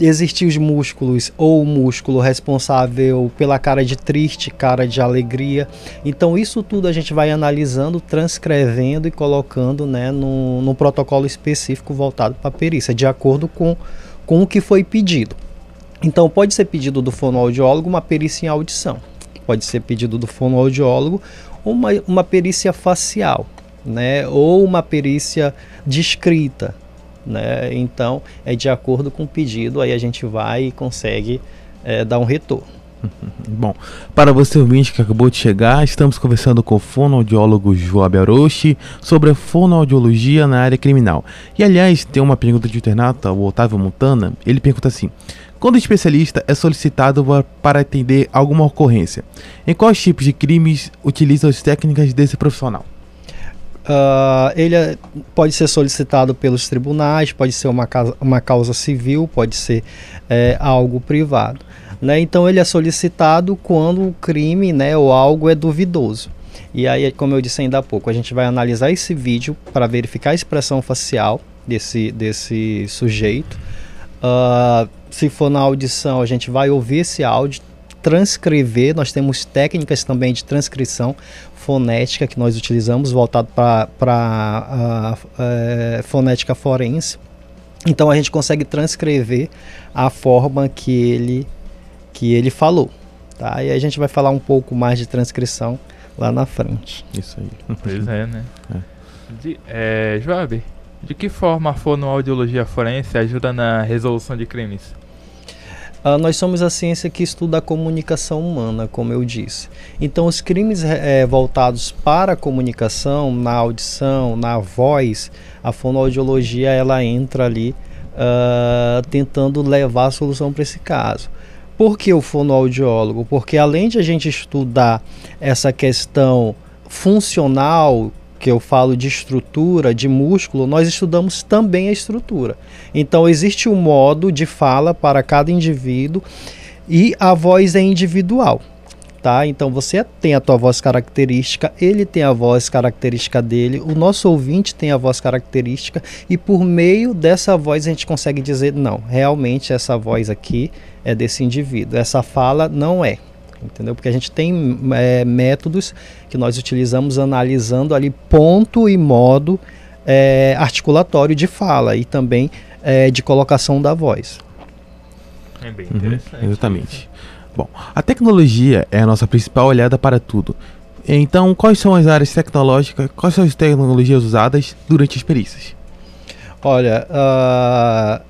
existir os músculos ou o músculo responsável pela cara de triste, cara de alegria. Então isso tudo a gente vai analisando, transcrevendo e colocando né, num, num protocolo específico voltado para a perícia, de acordo com, com o que foi pedido. Então pode ser pedido do fonoaudiólogo uma perícia em audição, pode ser pedido do fonoaudiólogo uma, uma perícia facial, né, ou uma perícia de escrita, né? Então, é de acordo com o pedido, aí a gente vai e consegue é, dar um retorno. Bom, para você ouvinte que acabou de chegar, estamos conversando com o fonoaudiólogo Joab Aroshi sobre a fonoaudiologia na área criminal. E aliás, tem uma pergunta de internata, o Otávio Montana, ele pergunta assim: quando o especialista é solicitado para atender alguma ocorrência, em quais tipos de crimes utiliza as técnicas desse profissional? Uh, ele é, pode ser solicitado pelos tribunais, pode ser uma, causa, uma causa civil, pode ser é, algo privado. Né? Então ele é solicitado quando o crime né, ou algo é duvidoso. E aí, como eu disse ainda há pouco, a gente vai analisar esse vídeo para verificar a expressão facial desse, desse sujeito. Uh, se for na audição, a gente vai ouvir esse áudio, transcrever. Nós temos técnicas também de transcrição fonética que nós utilizamos, voltado para é, fonética forense. Então a gente consegue transcrever a forma que ele, que ele falou. Tá? E a gente vai falar um pouco mais de transcrição lá na frente. Isso aí. Pois é, né? É. De, é, Joab, de que forma a fonoaudiologia forense ajuda na resolução de crimes? Uh, nós somos a ciência que estuda a comunicação humana, como eu disse. Então, os crimes é, voltados para a comunicação, na audição, na voz, a fonoaudiologia ela entra ali uh, tentando levar a solução para esse caso. Por que o fonoaudiólogo? Porque além de a gente estudar essa questão funcional que eu falo de estrutura, de músculo, nós estudamos também a estrutura. Então existe um modo de fala para cada indivíduo e a voz é individual. Tá? Então você tem a tua voz característica, ele tem a voz característica dele, o nosso ouvinte tem a voz característica e por meio dessa voz a gente consegue dizer não, realmente essa voz aqui é desse indivíduo, essa fala não é entendeu? Porque a gente tem é, métodos que nós utilizamos analisando ali ponto e modo é, articulatório de fala e também é, de colocação da voz. É bem uhum, interessante. Uhum, exatamente. Bom, a tecnologia é a nossa principal olhada para tudo. Então, quais são as áreas tecnológicas, quais são as tecnologias usadas durante as perícias? Olha, uh,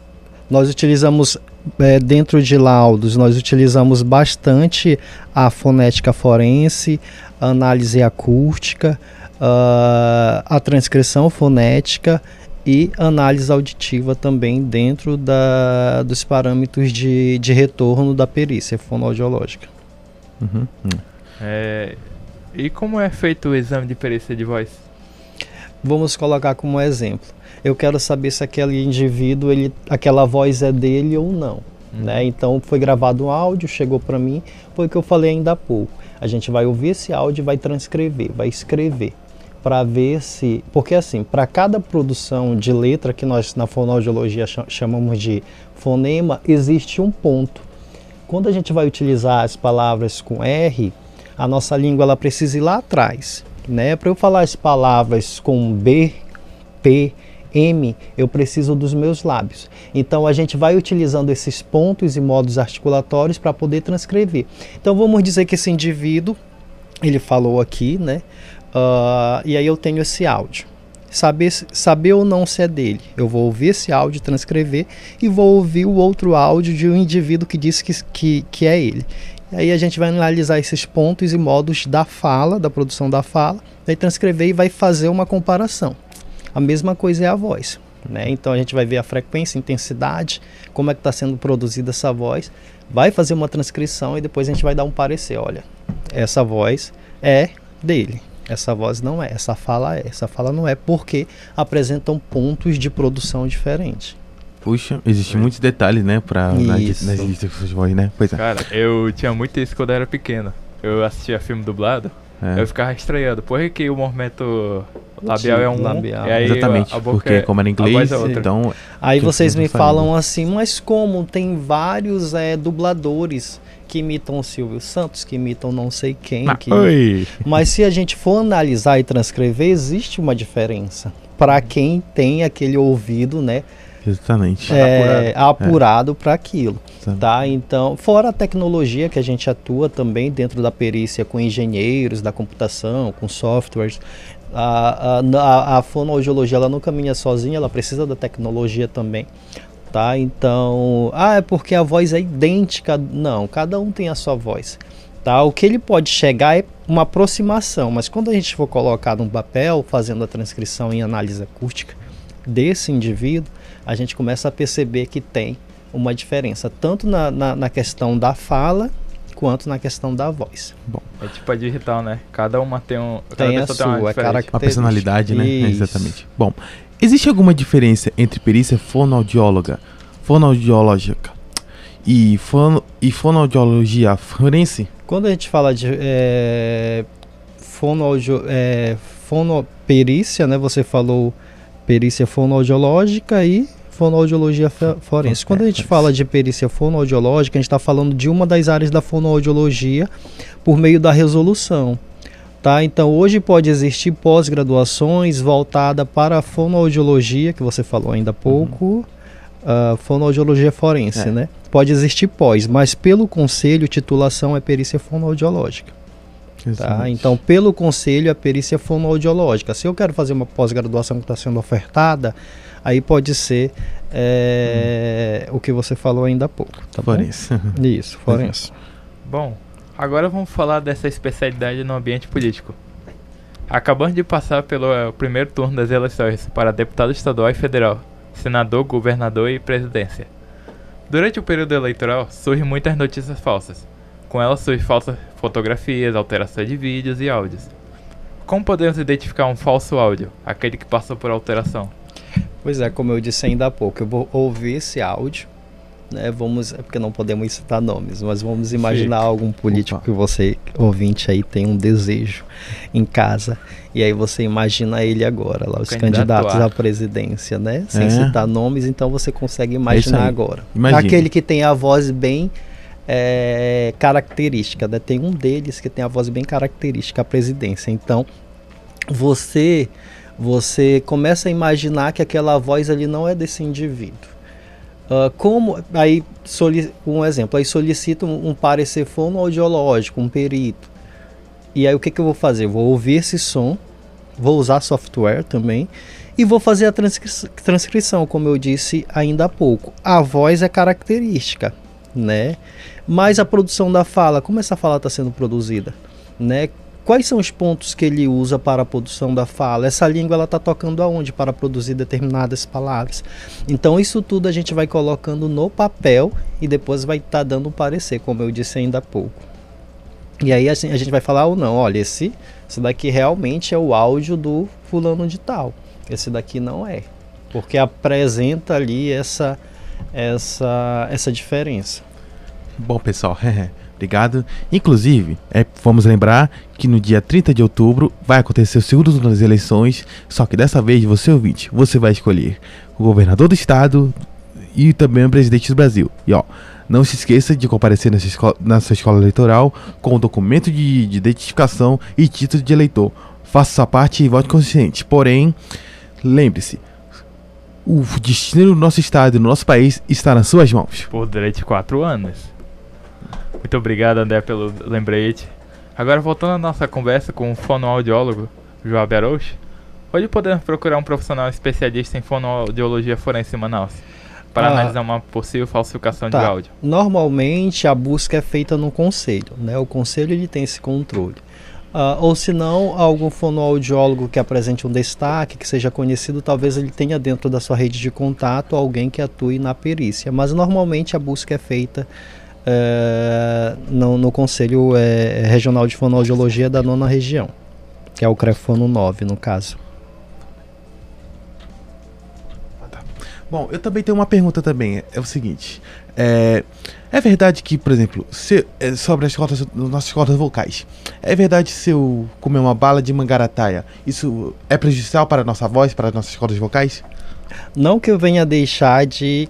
nós utilizamos é, dentro de laudos, nós utilizamos bastante a fonética forense, a análise acústica, uh, a transcrição fonética e análise auditiva também dentro da, dos parâmetros de, de retorno da perícia fonoaudiológica. Uhum. É, e como é feito o exame de perícia de voz? Vamos colocar como exemplo eu quero saber se aquele indivíduo, ele, aquela voz é dele ou não. Uhum. Né? Então foi gravado um áudio, chegou para mim, foi o que eu falei ainda há pouco. A gente vai ouvir esse áudio e vai transcrever, vai escrever para ver se, porque assim, para cada produção de letra que nós na fonoaudiologia chamamos de fonema, existe um ponto. Quando a gente vai utilizar as palavras com R, a nossa língua ela precisa ir lá atrás, né? Para eu falar as palavras com B, P, M, eu preciso dos meus lábios. Então a gente vai utilizando esses pontos e modos articulatórios para poder transcrever. Então vamos dizer que esse indivíduo, ele falou aqui, né? Uh, e aí eu tenho esse áudio. Saber, saber ou não se é dele. Eu vou ouvir esse áudio, transcrever e vou ouvir o outro áudio de um indivíduo que disse que, que, que é ele. E aí a gente vai analisar esses pontos e modos da fala, da produção da fala, vai transcrever e vai fazer uma comparação. A mesma coisa é a voz. Né? Então a gente vai ver a frequência, intensidade, como é que está sendo produzida essa voz, vai fazer uma transcrição e depois a gente vai dar um parecer. Olha, essa voz é dele, essa voz não é, essa fala é, essa fala não é, porque apresentam pontos de produção diferentes. Puxa, existem é. muitos detalhes, né, pra, nas, nas listas de voz, né? Pois é. Cara, eu tinha muito isso quando eu era pequeno. Eu assistia filme dublado, é. eu ficava estranhando. Por que o movimento labial é um labial. E aí Exatamente, a, a porque é, como era inglês, é então... Aí vocês me falam assim, mas como tem vários é, dubladores que imitam o Silvio Santos, que imitam não sei quem. Mas, que... mas se a gente for analisar e transcrever, existe uma diferença. Para quem tem aquele ouvido, né? Exatamente. É, apurado, apurado é. para aquilo. Tá? Então, fora a tecnologia que a gente atua também dentro da perícia com engenheiros da computação, com softwares, a, a, a fonoaudiologia ela não caminha sozinha, ela precisa da tecnologia também. Tá? Então, ah, é porque a voz é idêntica. Não, cada um tem a sua voz. Tá? O que ele pode chegar é uma aproximação, mas quando a gente for colocar num papel, fazendo a transcrição em análise acústica desse indivíduo, a gente começa a perceber que tem uma diferença, tanto na, na, na questão da fala quanto na questão da voz. Bom, é tipo a digital, né? Cada uma tem um. Tem a sua, uma, uma personalidade, né? Isso. Exatamente. Bom, existe alguma diferença entre perícia fonoaudióloga, fonoaudiológica e, fono, e fonoaudiologia forense? Quando a gente fala de é, fonoaudio, é, fonoperícia, né? Você falou perícia fonoaudiológica e fonoaudiologia forense. Quando a gente fala de perícia fonoaudiológica, a gente está falando de uma das áreas da fonoaudiologia por meio da resolução. Tá? Então, hoje pode existir pós-graduações voltada para a fonoaudiologia, que você falou ainda há pouco, uhum. uh, fonoaudiologia forense, é. né? Pode existir pós, mas pelo conselho, titulação é perícia fonoaudiológica. Tá? Então, pelo conselho, a perícia fonoaudiológica. Se eu quero fazer uma pós-graduação que está sendo ofertada, aí pode ser é, hum. o que você falou ainda há pouco. Tá forense. Bom? Isso, forense. Bom, agora vamos falar dessa especialidade no ambiente político. Acabamos de passar pelo é, primeiro turno das eleições para deputado estadual e federal, senador, governador e presidência. Durante o período eleitoral, surgem muitas notícias falsas. Com elas surgem falsas fotografias, alteração de vídeos e áudios. Como podemos identificar um falso áudio, aquele que passou por alteração? Pois é, como eu disse ainda há pouco, eu vou ouvir esse áudio, né? Vamos, é porque não podemos citar nomes, mas vamos imaginar algum político Opa. que você, ouvinte aí, tem um desejo em casa. E aí você imagina ele agora, lá, os candidatos à presidência, né? Sem é. citar nomes, então você consegue é imaginar é agora. Imagina. Aquele que tem a voz bem é, característica, né? Tem um deles que tem a voz bem característica, a presidência. Então, você você começa a imaginar que aquela voz ali não é desse indivíduo. Uh, como aí um exemplo, aí solicito um, um parecer fonoaudiológico, um perito. E aí o que, que eu vou fazer? vou ouvir esse som, vou usar software também e vou fazer a transcri transcrição, como eu disse ainda há pouco. A voz é característica, né? Mas a produção da fala, como essa fala está sendo produzida, né? Quais são os pontos que ele usa para a produção da fala? Essa língua ela está tocando aonde para produzir determinadas palavras? Então isso tudo a gente vai colocando no papel e depois vai estar tá dando um parecer, como eu disse ainda há pouco. E aí assim, a gente vai falar ou não, olha, esse, esse daqui realmente é o áudio do fulano de tal. Esse daqui não é. Porque apresenta ali essa, essa, essa diferença. Bom, pessoal, Obrigado. Inclusive, é, vamos lembrar que no dia 30 de outubro vai acontecer o segundo turno das eleições, só que dessa vez, você ouvinte, você vai escolher o governador do estado e também o presidente do Brasil. E ó, não se esqueça de comparecer nessa escola, nessa escola eleitoral com documento de, de identificação e título de eleitor. Faça sua parte e vote consciente. Porém, lembre-se, o destino do nosso estado e do nosso país está nas suas mãos. Por durante quatro anos. Muito obrigado, André, pelo lembrete. Agora, voltando à nossa conversa com o fonoaudiólogo João Arouche, onde podemos procurar um profissional especialista em fonoaudiologia forense em Manaus? Para ah, analisar uma possível falsificação tá. de áudio. Normalmente a busca é feita no conselho, né? O conselho ele tem esse controle. Uh, ou se não, algum fonoaudiólogo que apresente um destaque, que seja conhecido, talvez ele tenha dentro da sua rede de contato alguém que atue na perícia. Mas normalmente a busca é feita uh, no, no, Conselho uh, Regional de Fonoaudiologia da nona região, que é o CREFONO 9 no caso. Bom, eu também tenho uma pergunta também. É o seguinte. É, é verdade que, por exemplo, se, é, sobre as cordas, nossas cordas vocais, é verdade se eu comer uma bala de mangarataia, isso é prejudicial para a nossa voz, para as nossas cordas vocais? Não que eu venha deixar de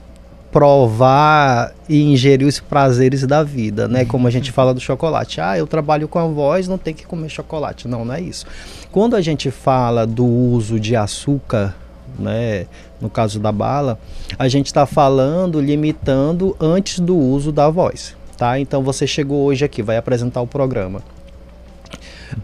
provar e ingerir os prazeres da vida, né? Como a gente fala do chocolate. Ah, eu trabalho com a voz, não tem que comer chocolate. Não, não é isso. Quando a gente fala do uso de açúcar né, no caso da bala, a gente está falando, limitando antes do uso da voz. Tá? Então você chegou hoje aqui, vai apresentar o programa.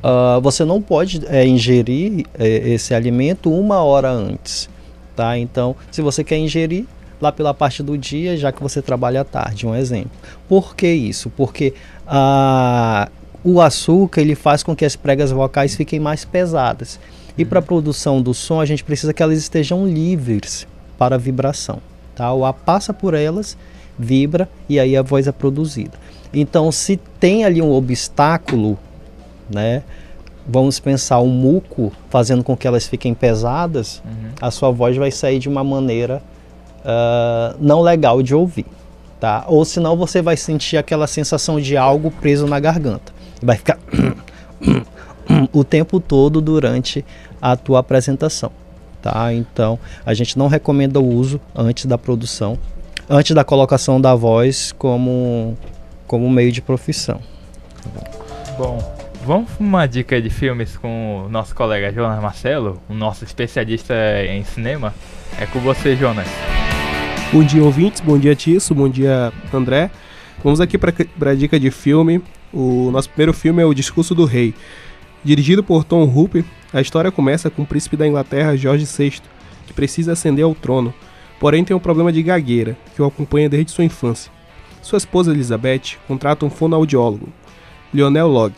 Uh, você não pode é, ingerir é, esse alimento uma hora antes. Tá? Então, se você quer ingerir, lá pela parte do dia, já que você trabalha à tarde, um exemplo. Por que isso? Porque uh, o açúcar ele faz com que as pregas vocais fiquem mais pesadas. E para a produção do som, a gente precisa que elas estejam livres para vibração. Tá? O ar passa por elas, vibra e aí a voz é produzida. Então, se tem ali um obstáculo, né? Vamos pensar um muco fazendo com que elas fiquem pesadas, uhum. a sua voz vai sair de uma maneira uh, não legal de ouvir, tá? Ou senão você vai sentir aquela sensação de algo preso na garganta. Vai ficar o tempo todo durante a tua apresentação, tá? Então, a gente não recomenda o uso antes da produção, antes da colocação da voz como como meio de profissão. Bom, vamos uma dica de filmes com o nosso colega Jonas Marcelo, o nosso especialista em cinema. É com você, Jonas. Bom dia, ouvintes. Bom dia, Tisso. Bom dia, André. Vamos aqui para a dica de filme. O nosso primeiro filme é O Discurso do Rei. Dirigido por Tom Hooper, a história começa com o príncipe da Inglaterra George VI, que precisa ascender ao trono, porém tem um problema de gagueira, que o acompanha desde sua infância. Sua esposa Elizabeth contrata um fonoaudiólogo, Lionel Logg,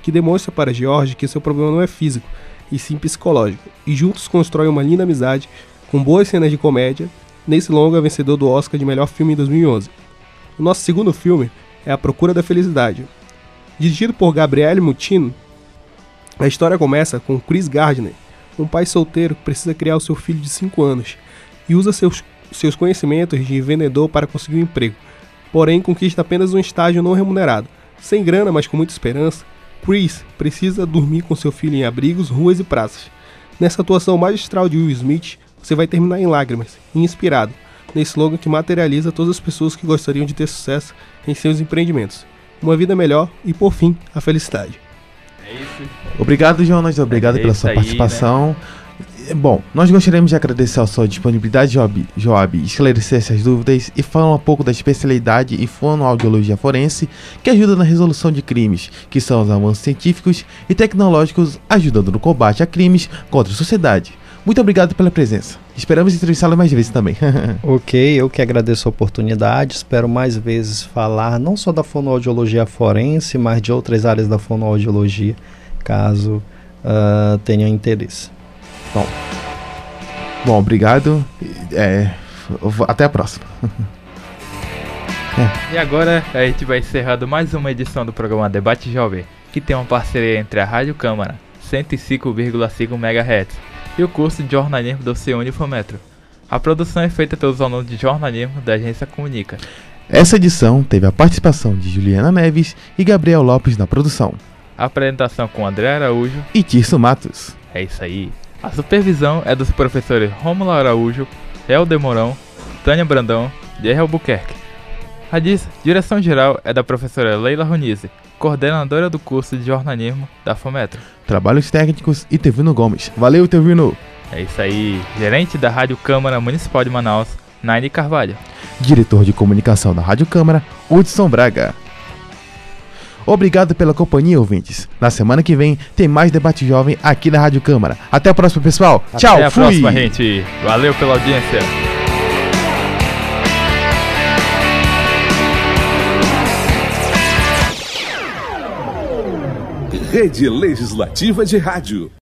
que demonstra para George que seu problema não é físico, e sim psicológico, e juntos constroem uma linda amizade com boas cenas de comédia, nesse longa vencedor do Oscar de melhor filme em 2011. O nosso segundo filme é A Procura da Felicidade. Dirigido por Gabriele Mutino, a história começa com Chris Gardner, um pai solteiro que precisa criar o seu filho de 5 anos e usa seus, seus conhecimentos de vendedor para conseguir um emprego, porém conquista apenas um estágio não remunerado. Sem grana, mas com muita esperança, Chris precisa dormir com seu filho em abrigos, ruas e praças. Nessa atuação magistral de Will Smith, você vai terminar em lágrimas e inspirado, nesse slogan que materializa todas as pessoas que gostariam de ter sucesso em seus empreendimentos. Uma vida melhor e, por fim, a felicidade. É isso. Obrigado, Jonas. Obrigado é pela sua aí, participação. Né? Bom, nós gostaríamos de agradecer a sua disponibilidade, Job, Joab, esclarecer essas dúvidas e falar um pouco da especialidade em fonoaudiologia forense, que ajuda na resolução de crimes, que são os avanços científicos e tecnológicos ajudando no combate a crimes contra a sociedade. Muito obrigado pela presença. Esperamos entrevistá-lo mais vezes também. ok, eu que agradeço a oportunidade. Espero mais vezes falar não só da fonoaudiologia forense, mas de outras áreas da fonoaudiologia, caso uh, tenha interesse. Bom, bom obrigado. É, até a próxima. é. E agora a gente vai encerrando mais uma edição do programa Debate Jovem, que tem uma parceria entre a Rádio Câmara 105,5 MHz e o curso de jornalismo do CEUNI Fometro. A produção é feita pelos alunos de jornalismo da agência Comunica. Essa edição teve a participação de Juliana Neves e Gabriel Lopes na produção. A apresentação com André Araújo e Tirso Matos. É isso aí. A supervisão é dos professores Romulo Araújo, Helder Morão, Tânia Brandão e Errol Albuquerque. A direção geral é da professora Leila Ronise coordenadora do curso de jornalismo da Fometro. Trabalhos técnicos e Tevino Gomes. Valeu, Tevino! É isso aí. Gerente da Rádio Câmara Municipal de Manaus, Naine Carvalho. Diretor de comunicação da Rádio Câmara, Hudson Braga. Obrigado pela companhia, ouvintes. Na semana que vem tem mais debate jovem aqui na Rádio Câmara. Até a próxima, pessoal. Até Tchau, a fui. próxima, gente. Valeu pela audiência. Rede Legislativa de Rádio.